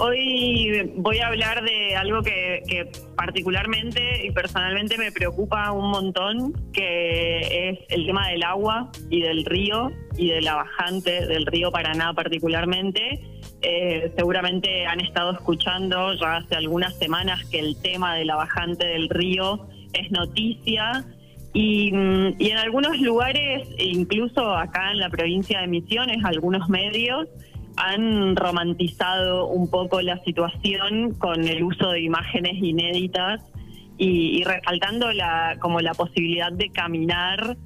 Hoy voy a hablar de algo que, particularmente y personalmente me preocupa un montón, que es el tema del agua y del río y de la bajante del río Paraná particularmente. Eh, seguramente han estado escuchando ya hace algunas semanas que el tema de la bajante del río es noticia y, mm, y en algunos lugares, incluso acá en la provincia de Misiones, algunos medios, han romantizado un poco la situación con el uso de imágenes inéditas y, resaltando la, como la posibilidad de caminar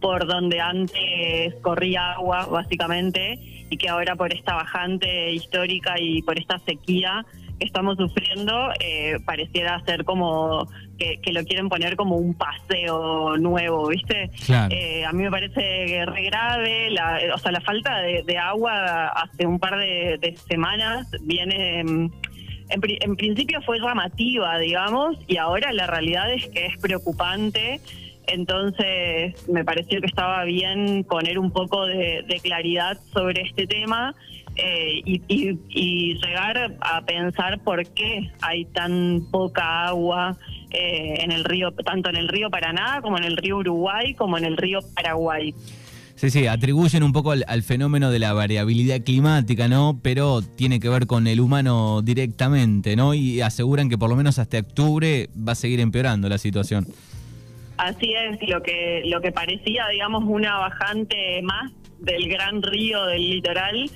por donde antes corría agua, básicamente, y que ahora por esta bajante histórica y por esta sequía que estamos sufriendo, eh, pareciera ser como que, lo quieren poner como un paseo nuevo, ¿viste? Eh, a mí me parece re grave, la, o sea, la falta de, agua hace un par de, semanas viene... En, en, principio fue llamativa, digamos, y ahora la realidad es que es preocupante. Entonces me pareció que estaba bien poner un poco de, claridad sobre este tema eh, y, y, llegar a pensar por qué hay tan poca agua eh, en el río, tanto en el río Paraná como en el río Uruguay como en el río Paraguay. Sí, sí, atribuyen un poco al, fenómeno de la variabilidad climática, ¿no? Pero tiene que ver con el humano directamente, ¿no? Y aseguran que por lo menos hasta octubre va a seguir empeorando la situación. Así es, lo que, lo que parecía, digamos, una bajante más del gran río del litoral,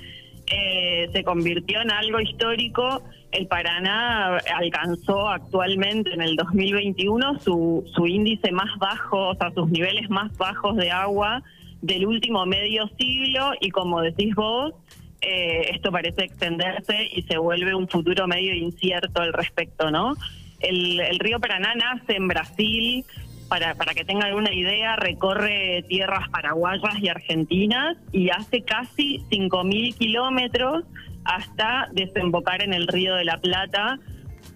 eh, se convirtió en algo histórico el Paraná alcanzó actualmente en el 2021 su, su índice más bajo, o sea, sus niveles más bajos de agua del último medio siglo y como decís vos, eh, esto parece extenderse y se vuelve un futuro medio incierto al respecto, ¿no? El, río Paraná nace en Brasil, para, para que tenga alguna idea, recorre tierras paraguayas y argentinas y hace casi 5.000 kilómetros hasta desembocar en el río de la Plata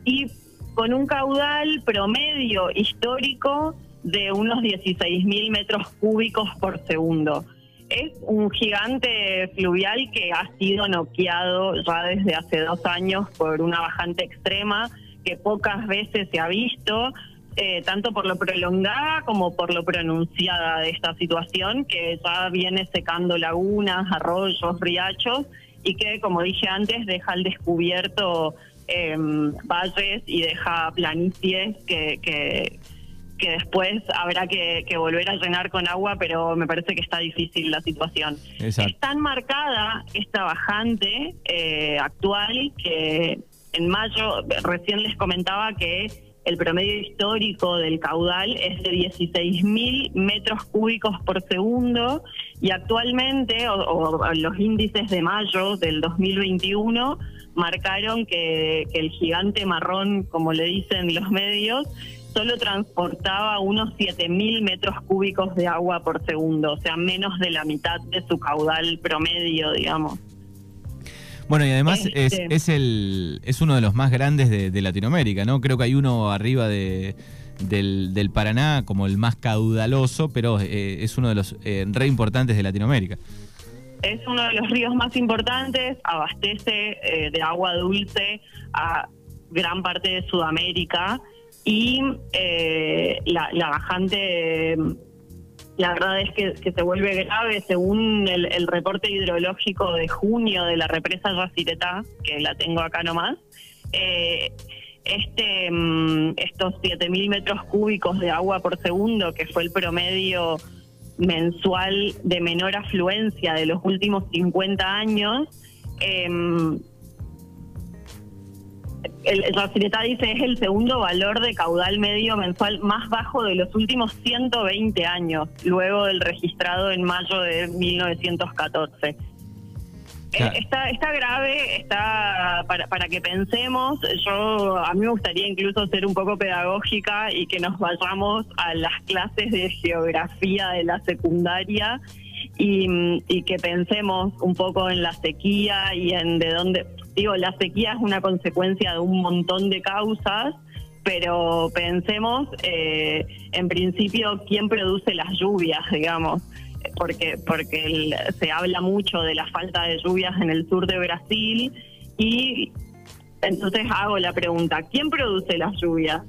y con un caudal promedio histórico de unos 16.000 metros cúbicos por segundo. Es un gigante fluvial que ha sido noqueado ya desde hace dos años por una bajante extrema que pocas veces se ha visto, eh, tanto por lo prolongada como por lo pronunciada de esta situación, que ya viene secando lagunas, arroyos, riachos y que, como dije antes, deja al descubierto em, valles y deja planicies que, que, después habrá que, volver a llenar con agua, pero me parece que está difícil la situación. Es tan marcada esta bajante eh, actual que en mayo, recién les comentaba que el promedio histórico del caudal es de 16.000 metros cúbicos por segundo y actualmente, o, los índices de mayo del 2021, marcaron que, el gigante marrón, como le dicen los medios, solo transportaba unos 7.000 metros cúbicos de agua por segundo, o sea, menos de la mitad de su caudal promedio, digamos. Bueno, y además es, este. es, el, es uno de los más grandes de, Latinoamérica, ¿no? Creo que hay uno arriba de, del, Paraná como el más caudaloso, pero eh, es uno de los eh, re importantes de Latinoamérica. Es uno de los ríos más importantes, abastece eh, de agua dulce a gran parte de Sudamérica y la, la bajante la verdad es que, se vuelve grave según el, reporte hidrológico de junio de la represa Yacyretá, que la tengo acá nomás. Eh, este, mm, estos 7.000 metros cúbicos de agua por segundo, que fue el promedio mensual de menor afluencia de los últimos 50 años, eh, el, Racireta dice es el segundo valor de caudal medio mensual más bajo de los últimos 120 años, luego del registrado en mayo de 1914. Eh, está, está grave, está para, para que pensemos. Yo a mí me gustaría incluso ser un poco pedagógica y que nos vayamos a las clases de geografía de la secundaria y, y que pensemos un poco en la sequía y en de dónde digo, la sequía es una consecuencia de un montón de causas, pero pensemos eh, en principio quién produce las lluvias, digamos, porque, porque se habla mucho de la falta de lluvias en el sur de Brasil y Entonces hago la pregunta, ¿quién produce las lluvias?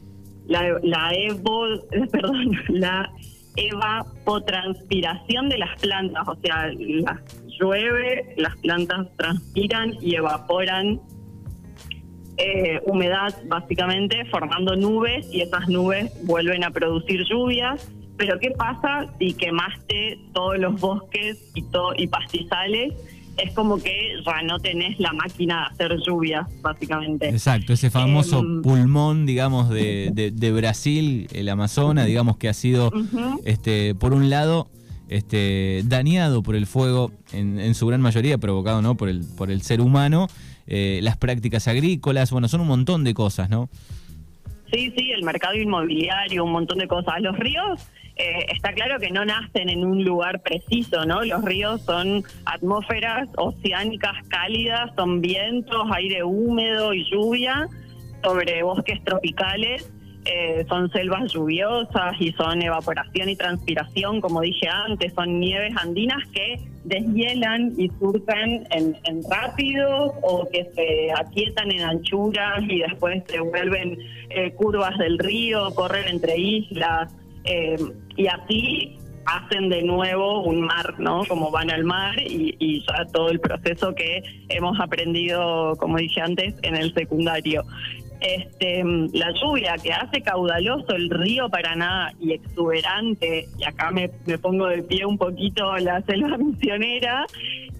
La, la evo, perdón, la evapotranspiración de las plantas, o sea, llueve, las plantas transpiran y evaporan eh, humedad básicamente, formando nubes y esas nubes vuelven a producir lluvias. Pero ¿qué pasa si quemaste todos los bosques y, todo, y pastizales? Es como que ya no tenés la máquina de hacer lluvias, básicamente. Exacto, ese famoso em, pulmón, digamos, de, de, Brasil, el Amazonas, digamos que ha sido, este, por un lado, este, dañado por el fuego en, en, su gran mayoría, provocado ¿no? por, el, por el ser humano, eh, las prácticas agrícolas, bueno, son un montón de cosas, ¿no? Sí, sí, el mercado inmobiliario, un montón de cosas. Los ríos, eh, está claro que no nacen en un lugar preciso, ¿no? Los ríos son atmósferas oceánicas cálidas, son vientos, aire húmedo y lluvia sobre bosques tropicales eh, son selvas lluviosas y son evaporación y transpiración, como dije antes, son nieves andinas que deshielan y surcan en, rápido o que se aquietan en anchuras y después se vuelven eh, curvas del río, corren entre islas eh, y así hacen de nuevo un mar, ¿no? Como van al mar y, ya todo el proceso que hemos aprendido, como dije antes, en el secundario este, la lluvia que hace caudaloso el río Paraná y exuberante, y acá me, pongo de pie un poquito la selva misionera,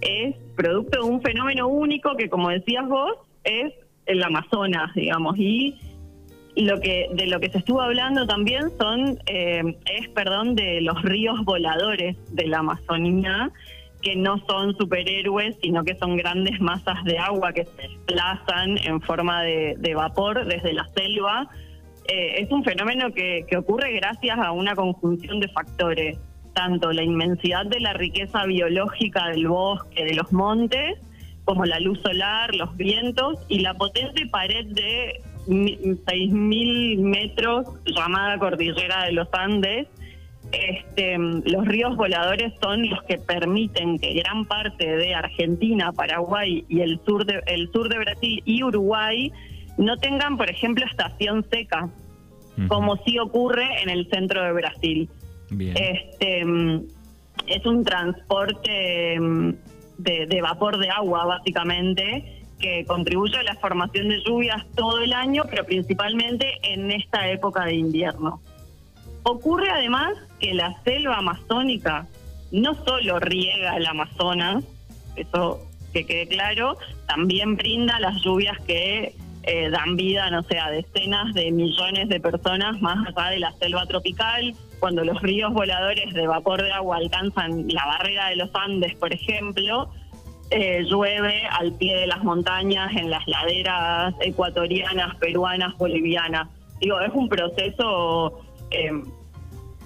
es producto de un fenómeno único que, como decías vos, es el Amazonas, digamos, y lo que de lo que se estuvo hablando también son eh, es perdón de los ríos voladores de la Amazonía que no son superhéroes, sino que son grandes masas de agua que se desplazan en forma de, vapor desde la selva. Eh, es un fenómeno que, ocurre gracias a una conjunción de factores, tanto la inmensidad de la riqueza biológica del bosque, de los montes, como la luz solar, los vientos y la potente pared de 6.000 metros llamada Cordillera de los Andes, este, los ríos voladores son los que permiten que gran parte de Argentina, Paraguay y el sur de, el sur de Brasil y Uruguay no tengan, por ejemplo, estación seca, como sí ocurre en el centro de Brasil. Este, es un transporte mm, de, de vapor de agua, básicamente, que contribuye a la formación de lluvias todo el año, pero principalmente en esta época de invierno. Ocurre además que la selva amazónica no solo riega el Amazonas, eso que quede claro, también brinda las lluvias que eh, dan vida, no sé, a decenas de millones de personas más allá de la selva tropical. Cuando los ríos voladores de vapor de agua alcanzan la barrera de los Andes, por ejemplo, eh, llueve al pie de las montañas, en las laderas ecuatorianas, peruanas, bolivianas. Digo, es un proceso eh,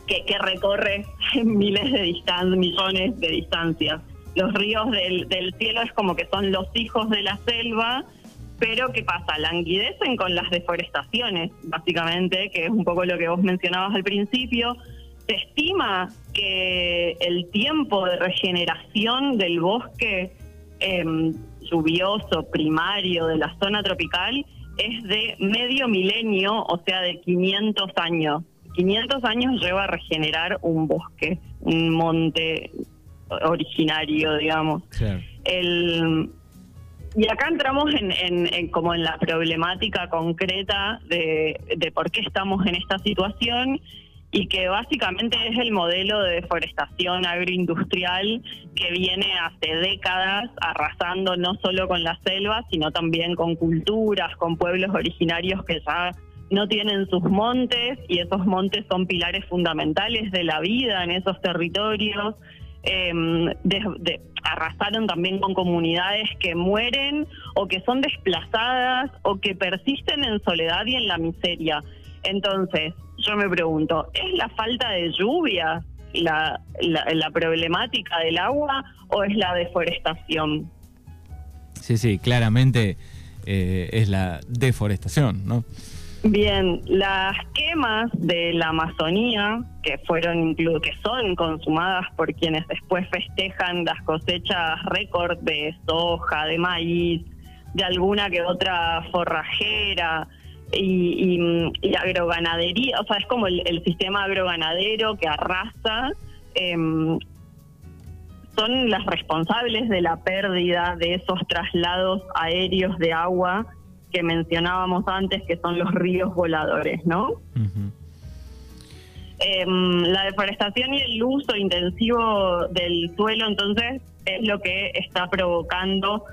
que, recorre miles de distancias, millones de distancias. Los ríos del, cielo es como que son los hijos de la selva, pero ¿qué pasa? Languidecen con las deforestaciones, básicamente, que es un poco lo que vos mencionabas al principio. Se estima que el tiempo de regeneración del bosque em, lluvioso primario de la zona tropical es de medio milenio, o sea, de 500 años. 500 años lleva a regenerar un bosque, un monte originario, digamos. El, y acá entramos en, como en la problemática concreta de, de por qué estamos en esta situación y que básicamente es el modelo de deforestación agroindustrial que viene hace décadas arrasando no solo con la selva, sino también con culturas, con pueblos originarios que ya no tienen sus montes y esos montes son pilares fundamentales de la vida en esos territorios. Em, arrasaron también con comunidades que mueren o que son desplazadas o que persisten en soledad y en la miseria. Entonces, yo me pregunto, ¿es la falta de lluvia la, la, problemática del agua o es la deforestación? Sí, sí, claramente eh, es la deforestación, ¿no? Bien, las quemas de la Amazonía, que fueron que son consumadas por quienes después festejan las cosechas récord de soja, de maíz, de alguna que otra forrajera y, agroganadería, o sea, es como el, sistema agroganadero que arrasa. Em, son las responsables de la pérdida de esos traslados aéreos de agua que mencionábamos antes, que son los ríos voladores, ¿no? Em, la deforestación y el uso intensivo del suelo, entonces, es lo que está provocando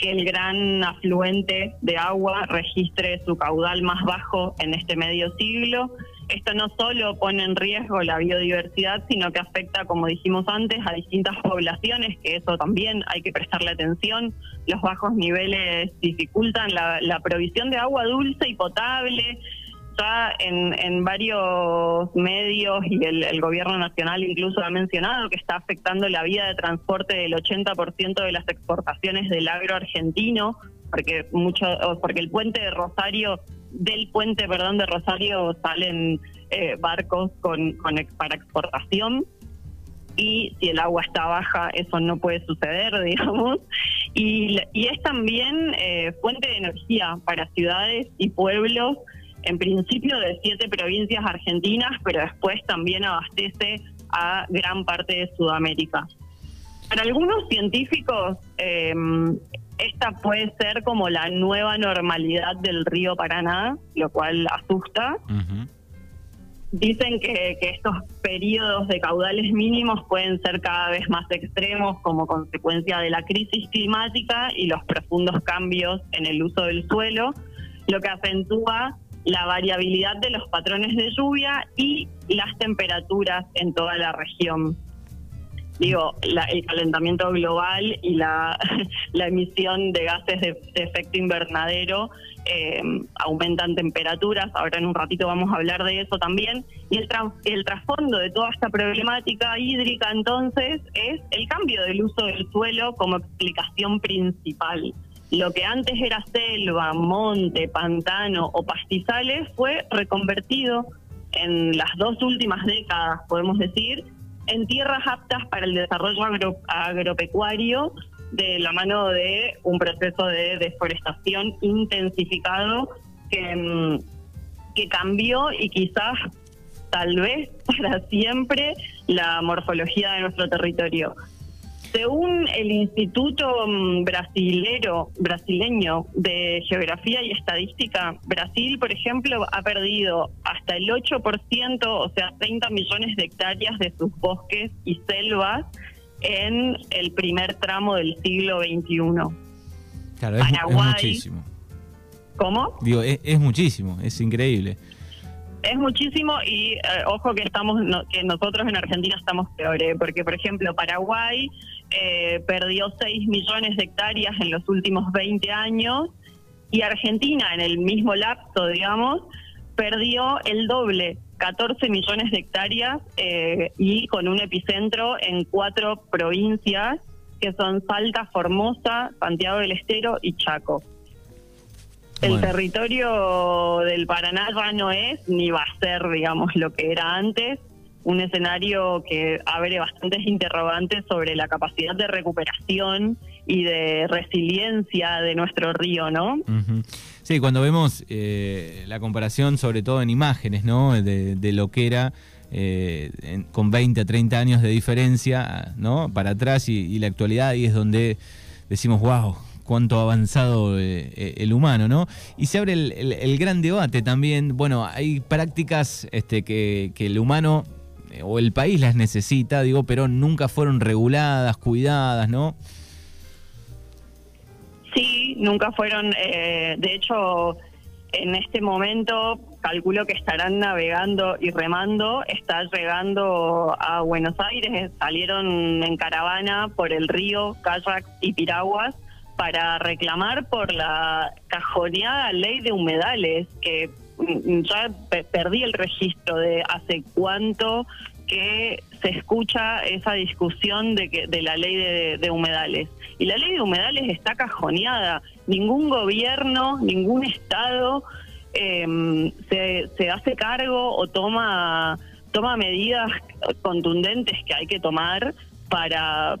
que el gran afluente de agua registre su caudal más bajo en este medio siglo. Esto no solo pone en riesgo la biodiversidad, sino que afecta, como dijimos antes, a distintas poblaciones, que eso también hay que prestarle atención. Los bajos niveles dificultan la, la provisión de agua dulce y potable, ya en, varios medios y el, gobierno nacional incluso ha mencionado que está afectando la vía de transporte del 80% de las exportaciones del agro argentino, porque mucho, porque el puente de Rosario, del puente, perdón, de Rosario salen eh, barcos con, para exportación y si el agua está baja eso no puede suceder, digamos. Y, es también eh, fuente de energía para ciudades y pueblos en principio de siete provincias argentinas, pero después también abastece a gran parte de Sudamérica. Para algunos científicos, em, esta puede ser como la nueva normalidad del río Paraná, lo cual asusta. Dicen que, que, estos periodos de caudales mínimos pueden ser cada vez más extremos como consecuencia de la crisis climática y los profundos cambios en el uso del suelo, lo que acentúa la variabilidad de los patrones de lluvia y las temperaturas en toda la región. Digo, el calentamiento global y la, emisión de gases de, efecto invernadero eh, aumentan temperaturas. Ahora en un ratito vamos a hablar de eso también. Y el, el trasfondo de toda esta problemática hídrica entonces es el cambio del uso del suelo como explicación principal lo que antes era selva, monte, pantano o pastizales fue reconvertido en las dos últimas décadas, podemos decir, en tierras aptas para el desarrollo agropecuario de la mano de un proceso de deforestación intensificado que, mm, que cambió y quizás tal vez para siempre la morfología de nuestro territorio. Según el Instituto mm, Brasilero, Brasileño de Geografía y Estadística, Brasil, por ejemplo, ha perdido hasta el 8%, o sea, 30 millones de hectáreas de sus bosques y selvas en el primer tramo del siglo XXI. Claro, es, muchísimo. ¿Cómo? Digo, es muchísimo, es increíble es muchísimo y eh, ojo que estamos que nosotros en Argentina estamos peores, porque por ejemplo Paraguay eh, perdió 6 millones de hectáreas en los últimos 20 años y Argentina en el mismo lapso, digamos, perdió el doble, 14 millones de hectáreas eh, y con un epicentro en cuatro provincias que son Salta, Formosa, Santiago del Estero y Chaco. El territorio del Paraná ya no es ni va a ser, digamos, lo que era antes. Un escenario que abre bastantes interrogantes sobre la capacidad de recuperación y de resiliencia de nuestro río, ¿no? Sí, cuando vemos eh, la comparación, sobre todo en imágenes, ¿no? De, lo que era eh, con 20 a 30 años de diferencia, ¿no? Para atrás y, y la actualidad, ahí es donde decimos, wow, cuánto ha avanzado eh, eh, el humano, ¿no? Y se abre el, gran debate también. Bueno, hay prácticas este, que, el humano eh, o el país las necesita, digo, pero nunca fueron reguladas, cuidadas, ¿no? Sí, nunca fueron. de hecho, en este momento calculo que estarán navegando y remando, está llegando a Buenos Aires, salieron en caravana por el río, kayak y piraguas para reclamar por la cajoneada ley de humedales, que mm, ya perdí el registro de hace cuánto que se escucha esa discusión de, que, de la ley de, humedales. Y la ley de humedales está cajoneada. Ningún gobierno, ningún Estado em, se, se hace cargo o toma, toma medidas contundentes que hay que tomar para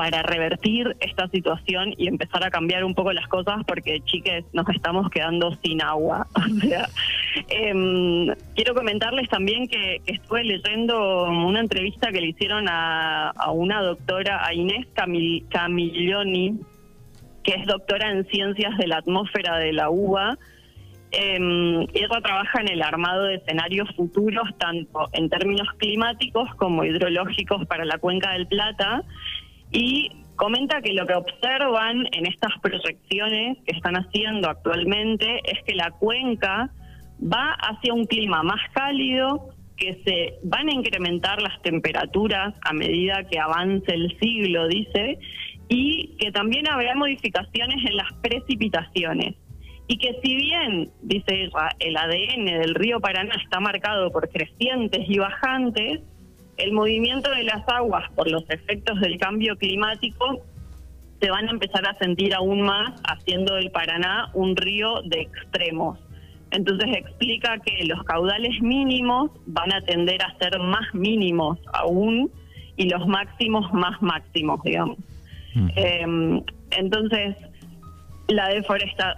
para revertir esta situación y empezar a cambiar un poco las cosas porque, chiques, nos estamos quedando sin agua. O sea, em, quiero comentarles también que, estuve leyendo una entrevista que le hicieron a, una doctora, a Inés Camil, Camilloni, que es doctora en ciencias de la atmósfera de la UBA. Eh, ella trabaja en el armado de escenarios futuros, tanto en términos climáticos como hidrológicos para la cuenca del Plata, y comenta que lo que observan en estas proyecciones que están haciendo actualmente es que la cuenca va hacia un clima más cálido, que se van a incrementar las temperaturas a medida que avance el siglo, dice, y que también habrá modificaciones en las precipitaciones. Y que si bien, dice ella, el ADN del río Paraná está marcado por crecientes y bajantes, el movimiento de las aguas por los efectos del cambio climático se van a empezar a sentir aún más haciendo del Paraná un río de extremos. Entonces explica que los caudales mínimos van a tender a ser más mínimos aún y los máximos más máximos, digamos. Em, entonces, la deforesta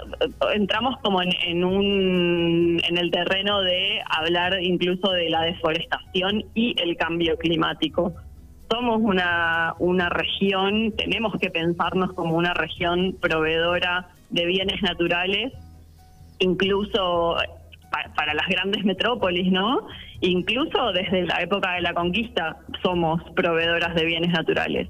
entramos como en, un en el terreno de hablar incluso de la deforestación y el cambio climático. Somos una, una región, tenemos que pensarnos como una región proveedora de bienes naturales, incluso para, las grandes metrópolis, ¿no? Incluso desde la época de la conquista somos proveedoras de bienes naturales.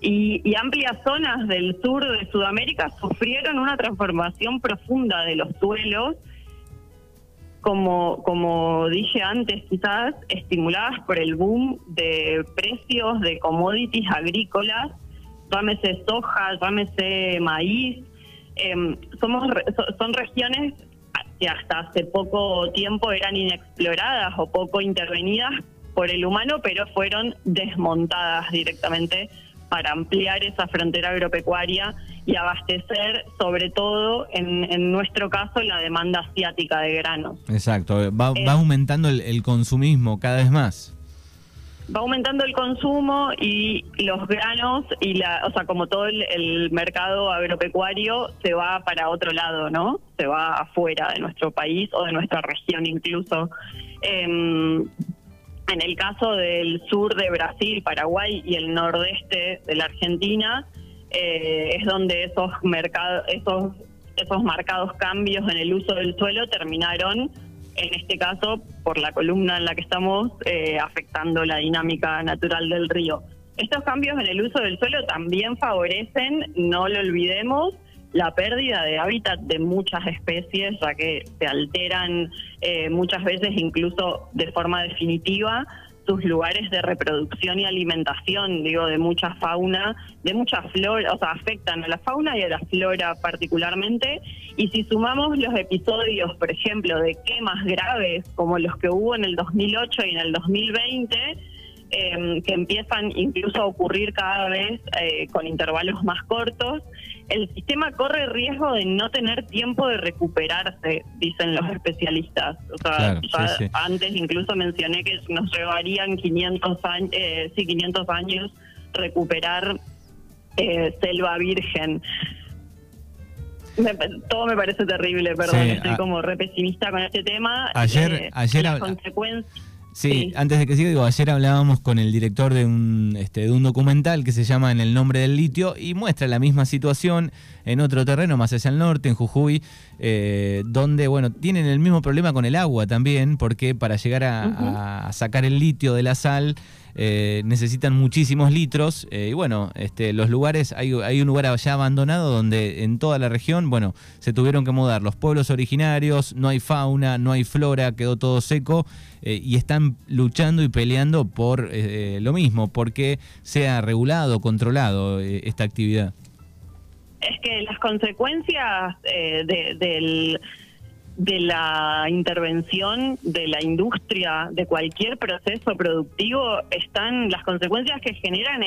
Y, amplias zonas del sur de Sudamérica sufrieron una transformación profunda de los suelos, como, como dije antes, quizás estimuladas por el boom de precios de commodities agrícolas, llámese soja, llámese maíz. Em, somos son regiones que hasta hace poco tiempo eran inexploradas o poco intervenidas por el humano, pero fueron desmontadas directamente para ampliar esa frontera agropecuaria y abastecer, sobre todo en, nuestro caso, la demanda asiática de granos. Exacto, va, eh, aumentando el, consumismo cada vez más. Va aumentando el consumo y los granos y la, o sea, como todo el, mercado agropecuario se va para otro lado, ¿no? Se va afuera de nuestro país o de nuestra región incluso. Eh, en el caso del sur de Brasil, Paraguay y el nordeste de la Argentina, eh, es donde esos mercados, esos, esos marcados cambios en el uso del suelo terminaron, en este caso, por la columna en la que estamos, eh, afectando la dinámica natural del río. Estos cambios en el uso del suelo también favorecen, no lo olvidemos, la pérdida de hábitat de muchas especies, ya que se alteran eh, muchas veces incluso de forma definitiva sus lugares de reproducción y alimentación, digo, de mucha fauna, de mucha flora, o sea, afectan a la fauna y a la flora particularmente. Y si sumamos los episodios, por ejemplo, de quemas graves, como los que hubo en el 2008 y en el 2020, Em, que empiezan incluso a ocurrir cada vez eh, con intervalos más cortos, el sistema corre riesgo de no tener tiempo de recuperarse, dicen los especialistas. O sea, antes incluso mencioné que nos llevarían 500 años, eh, sí, 500 años recuperar eh, selva virgen. todo me parece terrible, perdón, estoy como re pesimista con este tema. Ayer, ayer, las consecuencias Sí, antes de que siga, digo, ayer hablábamos con el director de un, este, de un documental que se llama En el nombre del litio y muestra la misma situación en otro terreno más hacia el norte, en Jujuy, eh, donde, bueno, tienen el mismo problema con el agua también, porque para llegar a sacar el litio de la sal eh, necesitan muchísimos litros eh, y bueno, este, los lugares, hay, un lugar allá abandonado donde en toda la región, bueno, se tuvieron que mudar los pueblos originarios, no hay fauna, no hay flora, quedó todo seco eh, y están luchando y peleando por lo mismo, porque sea regulado, controlado esta actividad. Es que las consecuencias del de la intervención de la industria, de cualquier proceso productivo, están las consecuencias que generan,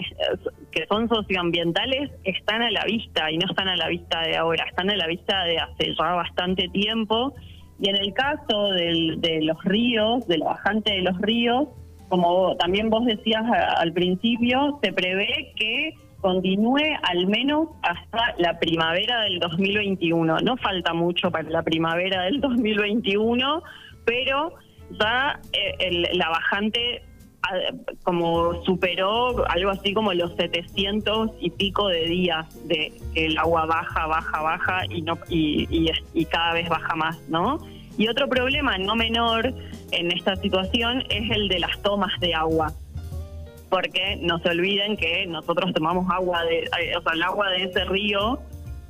que son socioambientales, están a la vista y no están a la vista de ahora, están a la vista de hace ya bastante tiempo. Y en el caso de los ríos, de la bajante de los ríos, como también vos decías al principio, se prevé que continúe al menos hasta la primavera del 2021. No falta mucho para la primavera del 2021, pero ya eh, la bajante como superó algo así como los 700 y pico de días de que el agua baja, baja, baja y no y, y, cada vez baja más, ¿no? Y otro problema no menor en esta situación es el de las tomas de agua. Porque no se olviden que nosotros tomamos agua de, eh, o sea, el agua de ese río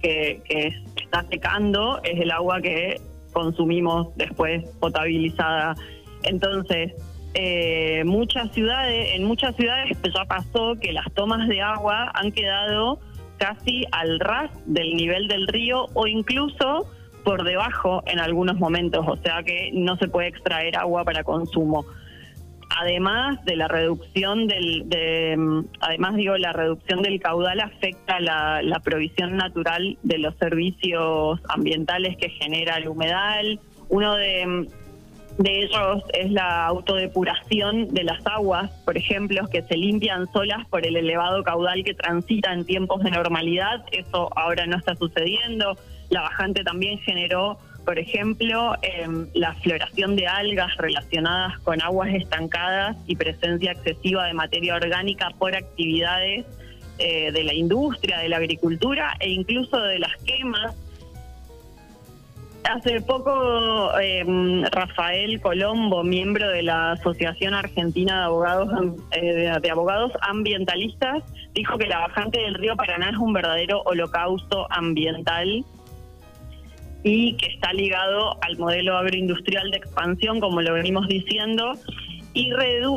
que, que está secando es el agua que consumimos después potabilizada. Entonces, eh, muchas ciudades, en muchas ciudades ya pasó que las tomas de agua han quedado casi al ras del nivel del río o incluso por debajo en algunos momentos, o sea que no se puede extraer agua para consumo. Además de la reducción del, de, además digo, la reducción del caudal afecta la, provisión natural de los servicios ambientales que genera el humedal. Uno de, de ellos es la autodepuración de las aguas, por ejemplo, que se limpian solas por el elevado caudal que transita en tiempos de normalidad. Eso ahora no está sucediendo. La bajante también generó, por ejemplo, em, la floración de algas relacionadas con aguas estancadas y presencia excesiva de materia orgánica por actividades eh, de la industria, de la agricultura e incluso de las quemas. Hace poco em, Rafael Colombo, miembro de la Asociación Argentina de Abogados eh, de Abogados Ambientalistas, dijo que la bajante del río Paraná es un verdadero holocausto ambiental y que está ligado al modelo agroindustrial de expansión, como lo venimos diciendo, y,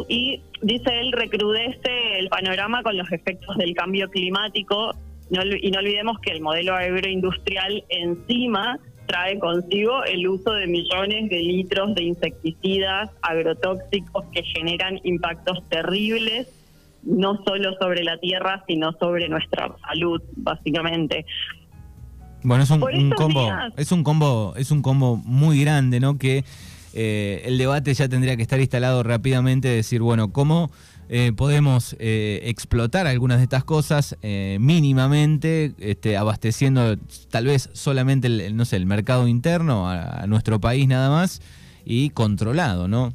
y dice él recrudece el panorama con los efectos del cambio climático y no olvidemos que el modelo agroindustrial encima trae consigo el uso de millones de litros de insecticidas agrotóxicos que generan impactos terribles no solo sobre la tierra, sino sobre nuestra salud, básicamente. Bueno, es un, combo, es un combo, es un combo muy grande, ¿no? Que eh, el debate ya tendría que estar instalado rápidamente, decir, bueno, ¿cómo eh, podemos eh, explotar algunas de estas cosas mínimamente, este, abasteciendo tal vez solamente el, no sé, el mercado interno a, nuestro país nada más y controlado, ¿no?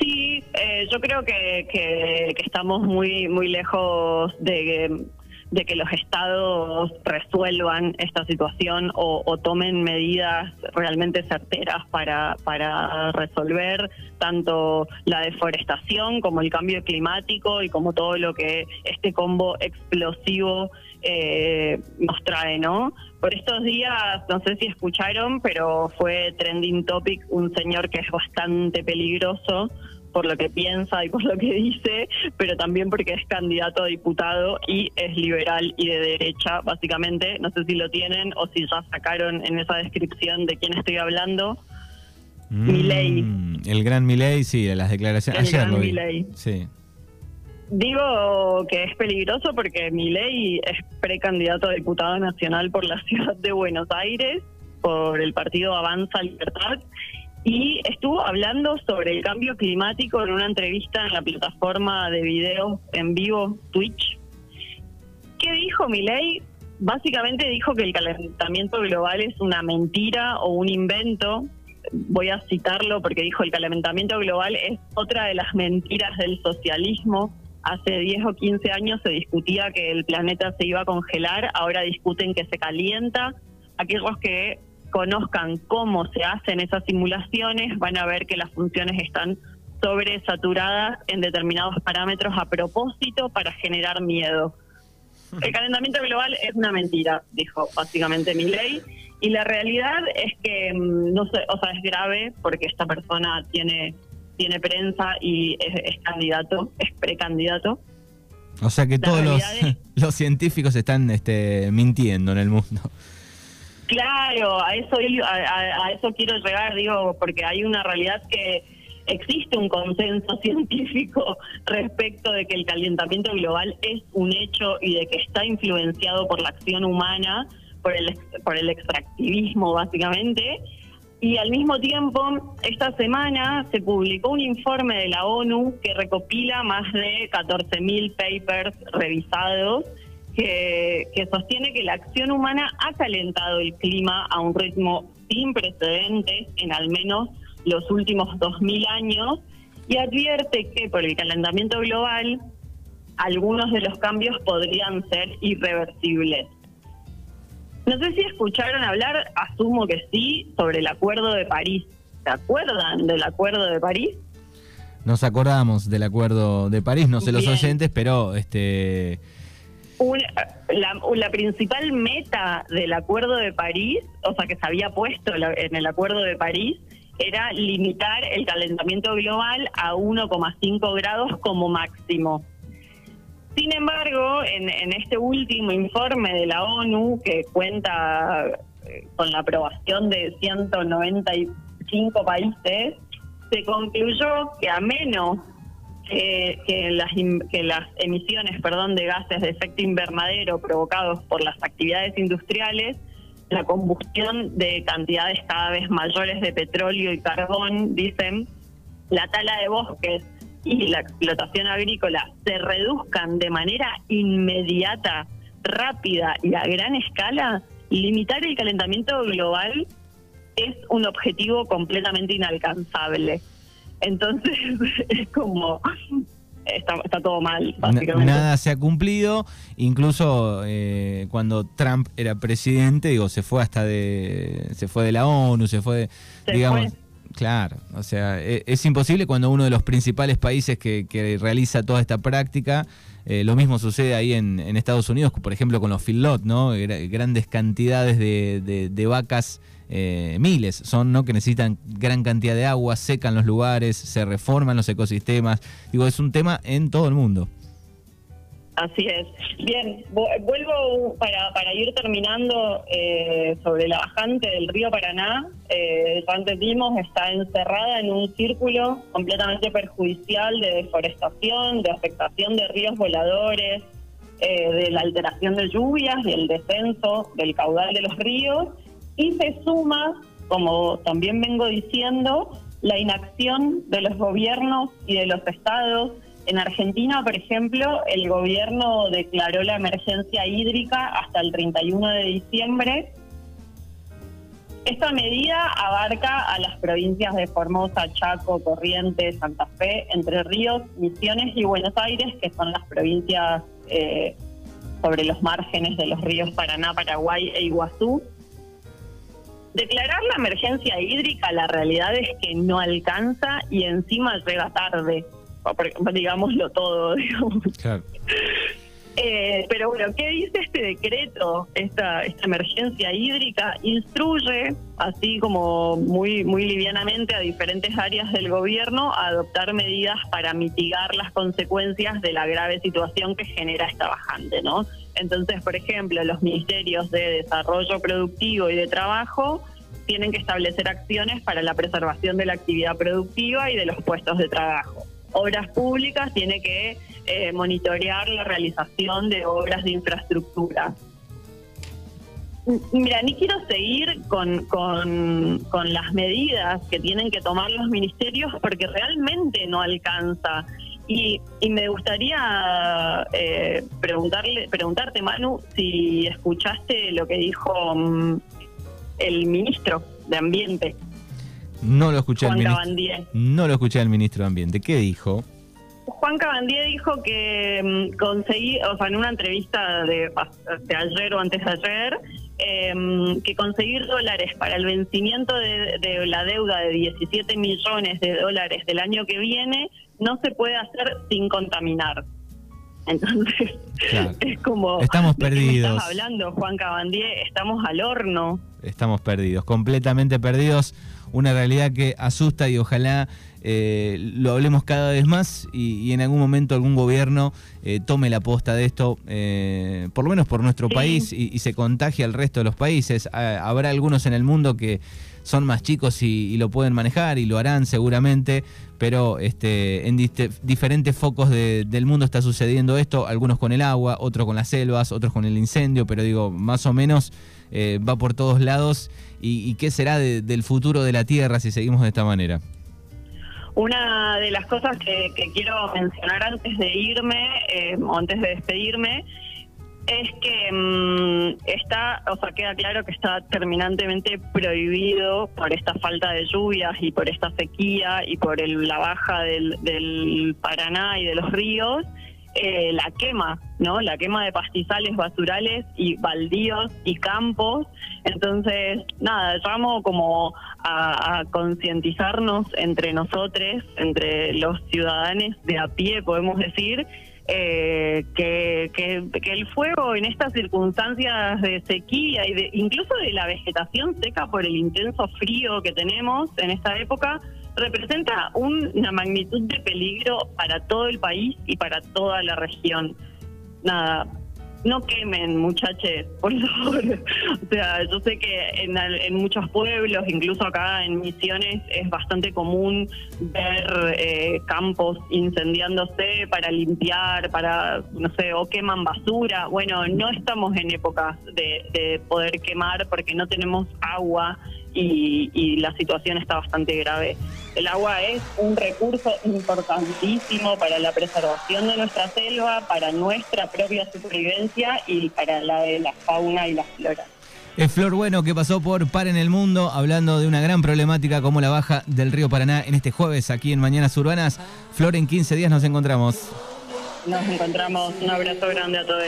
Sí, yo creo que, que, estamos muy muy lejos de de que los estados resuelvan esta situación o, tomen medidas realmente certeras para, para resolver tanto la deforestación como el cambio climático y como todo lo que este combo explosivo eh, nos trae, ¿no? Por estos días, no sé si escucharon, pero fue trending topic un señor que es bastante peligroso por lo que piensa y por lo que dice, pero también porque es candidato a diputado y es liberal y de derecha, básicamente. No sé si lo tienen o si ya sacaron en esa descripción de quién estoy hablando. Mm, Milei. El gran Milei, sí, de las declaraciones. El gran Milei. Sí. Digo que es peligroso porque Milei es precandidato a diputado nacional por la ciudad de Buenos Aires, por el partido Avanza Libertad, y estuvo hablando sobre el cambio climático en una entrevista en la plataforma de videos en vivo Twitch. ¿Qué dijo Milei? Básicamente dijo que el calentamiento global es una mentira o un invento. Voy a citarlo porque dijo el calentamiento global es otra de las mentiras del socialismo. Hace 10 o 15 años se discutía que el planeta se iba a congelar, ahora discuten que se calienta. Aquellos que conozcan cómo se hacen esas simulaciones, van a ver que las funciones están sobresaturadas en determinados parámetros a propósito para generar miedo. El calentamiento global es una mentira, dijo básicamente mi ley, y la realidad es que mm, no sé, o sea, es grave porque esta persona tiene tiene prensa y es, candidato, es precandidato. O sea que todos los, los científicos están este, mintiendo en el mundo. Claro, a eso, a, eso quiero llegar, digo, porque hay una realidad que existe un consenso científico respecto de que el calentamiento global es un hecho y de que está influenciado por la acción humana, por el, por el extractivismo básicamente. y al mismo tiempo, esta semana se publicó un informe de la ONU que recopila más de 14.000 papers revisados que, que sostiene que la acción humana ha calentado el clima a un ritmo sin precedentes en al menos los últimos 2.000 años y advierte que por el calentamiento global algunos de los cambios podrían ser irreversibles. No sé si escucharon hablar, asumo que sí, sobre el Acuerdo de París. ¿Se acuerdan del Acuerdo de París? Nos acordamos del Acuerdo de París, no sé los oyentes, pero este la, principal meta del Acuerdo de París, o sea, que se había puesto en el Acuerdo de París, era limitar el calentamiento global a 1,5 grados como máximo. Sin embargo, en, este último informe de la ONU, que cuenta eh, con la aprobación de 195 países, se concluyó que a menos que, las, que las emisiones perdón, de gases de efecto invernadero provocados por las actividades industriales, la combustión de cantidades cada vez mayores de petróleo y carbón, dicen, la tala de bosques y la explotación agrícola se reduzcan de manera inmediata, rápida y a gran escala, limitar el calentamiento global es un objetivo completamente inalcanzable. Entonces, es como Está, todo mal, básicamente. Nada se ha cumplido, incluso eh, cuando Trump era presidente, digo, se fue hasta de, se fue de la ONU, se fue, digamos, claro, o sea, e, es, imposible cuando uno de los principales países que, realiza toda esta práctica, eh, lo mismo sucede ahí en, Estados Unidos, por ejemplo con los feedlot, ¿no? Grandes cantidades de, de vacas eh, miles son, ¿no? Que necesitan gran cantidad de agua, secan los lugares, se reforman los ecosistemas. Digo, es un tema en todo el mundo. Así es. Bien, vuelvo para, para ir terminando eh, sobre la bajante del río Paraná. Eh, antes vimos, está encerrada en un círculo completamente perjudicial de deforestación, de afectación de ríos voladores, eh, de la alteración de lluvias y el descenso del caudal de los ríos y se suma, como también vengo diciendo, la inacción de los gobiernos y de los estados. En Argentina, por ejemplo, el gobierno declaró la emergencia hídrica hasta el 31 de diciembre. Esta medida abarca a las provincias de Formosa, Chaco, Corrientes, Santa Fe, Entre Ríos, Misiones y Buenos Aires, que son las provincias eh, sobre los márgenes de los ríos Paraná, Paraguay e Iguazú. Declarar la emergencia hídrica, la realidad es que no alcanza y encima llega tarde, digámoslo todo, digamos. Eh, pero bueno, ¿qué dice este decreto, esta, esta emergencia hídrica? Instruye, así como muy, muy livianamente, a diferentes áreas del gobierno a adoptar medidas para mitigar las consecuencias de la grave situación que genera esta bajante, ¿no? Entonces, por ejemplo, los ministerios de Desarrollo Productivo y de Trabajo tienen que establecer acciones para la preservación de la actividad productiva y de los puestos de trabajo. Obras públicas tiene que eh, monitorear la realización de obras de infraestructura. Mira, ni quiero seguir con, con, las medidas que tienen que tomar los ministerios porque realmente no alcanza. Y, me gustaría eh, preguntarle, preguntarte, Manu, si escuchaste lo que dijo mm, el ministro de Ambiente. No lo escuché Juan ministro. No lo escuché al ministro de Ambiente. ¿Qué dijo? Juan Cabandier dijo que mm, conseguí, o sea, en una entrevista de, ayer o antes de ayer, em, que conseguir dólares para el vencimiento de, de, la deuda de 17 millones de dólares del año que viene no se puede hacer sin contaminar. Entonces, es como... Estamos perdidos. estás hablando, Juan Cabandier, estamos al horno. Estamos perdidos, completamente perdidos. Una realidad que asusta y ojalá eh, lo hablemos cada vez más y, en algún momento algún gobierno eh, tome la posta de esto, eh, por lo menos por nuestro país, y, se contagie al resto de los países. habrá algunos en el mundo que son más chicos y, lo pueden manejar y lo harán seguramente, pero este, en diferentes focos del mundo está sucediendo esto, algunos con el agua, otros con las selvas, otros con el incendio, pero digo, más o menos eh, va por todos lados. ¿Y, qué será del futuro de la Tierra si seguimos de esta manera? Una de las cosas que, quiero mencionar antes de irme, eh, antes de despedirme, es que mm, está, o sea, queda claro que está terminantemente prohibido por esta falta de lluvias y por esta sequía y por el, la baja del, Paraná y de los ríos, eh, la quema, ¿no? La quema de pastizales basurales y baldíos y campos. Entonces, nada, llamo como a, a concientizarnos entre nosotros, entre los ciudadanos de a pie, podemos decir, eh, que, que, el fuego en estas circunstancias de sequía y de, incluso de la vegetación seca por el intenso frío que tenemos en esta época, representa una magnitud de peligro para todo el país y para toda la región. Nada, no quemen, muchachos, por favor. o sea, yo sé que en, en, muchos pueblos, incluso acá en Misiones, es bastante común ver eh, campos incendiándose para limpiar, para, no sé, o queman basura. Bueno, no estamos en épocas de, de poder quemar porque no tenemos agua y, la situación está bastante grave. El agua es un recurso importantísimo para la preservación de nuestra selva, para nuestra propia supervivencia y para la de la fauna y la flora. Es Flor Bueno que pasó por Par en el Mundo, hablando de una gran problemática como la baja del río Paraná en este jueves aquí en Mañanas Urbanas. Flor, en 15 días nos encontramos. Nos encontramos. Un abrazo grande a todos.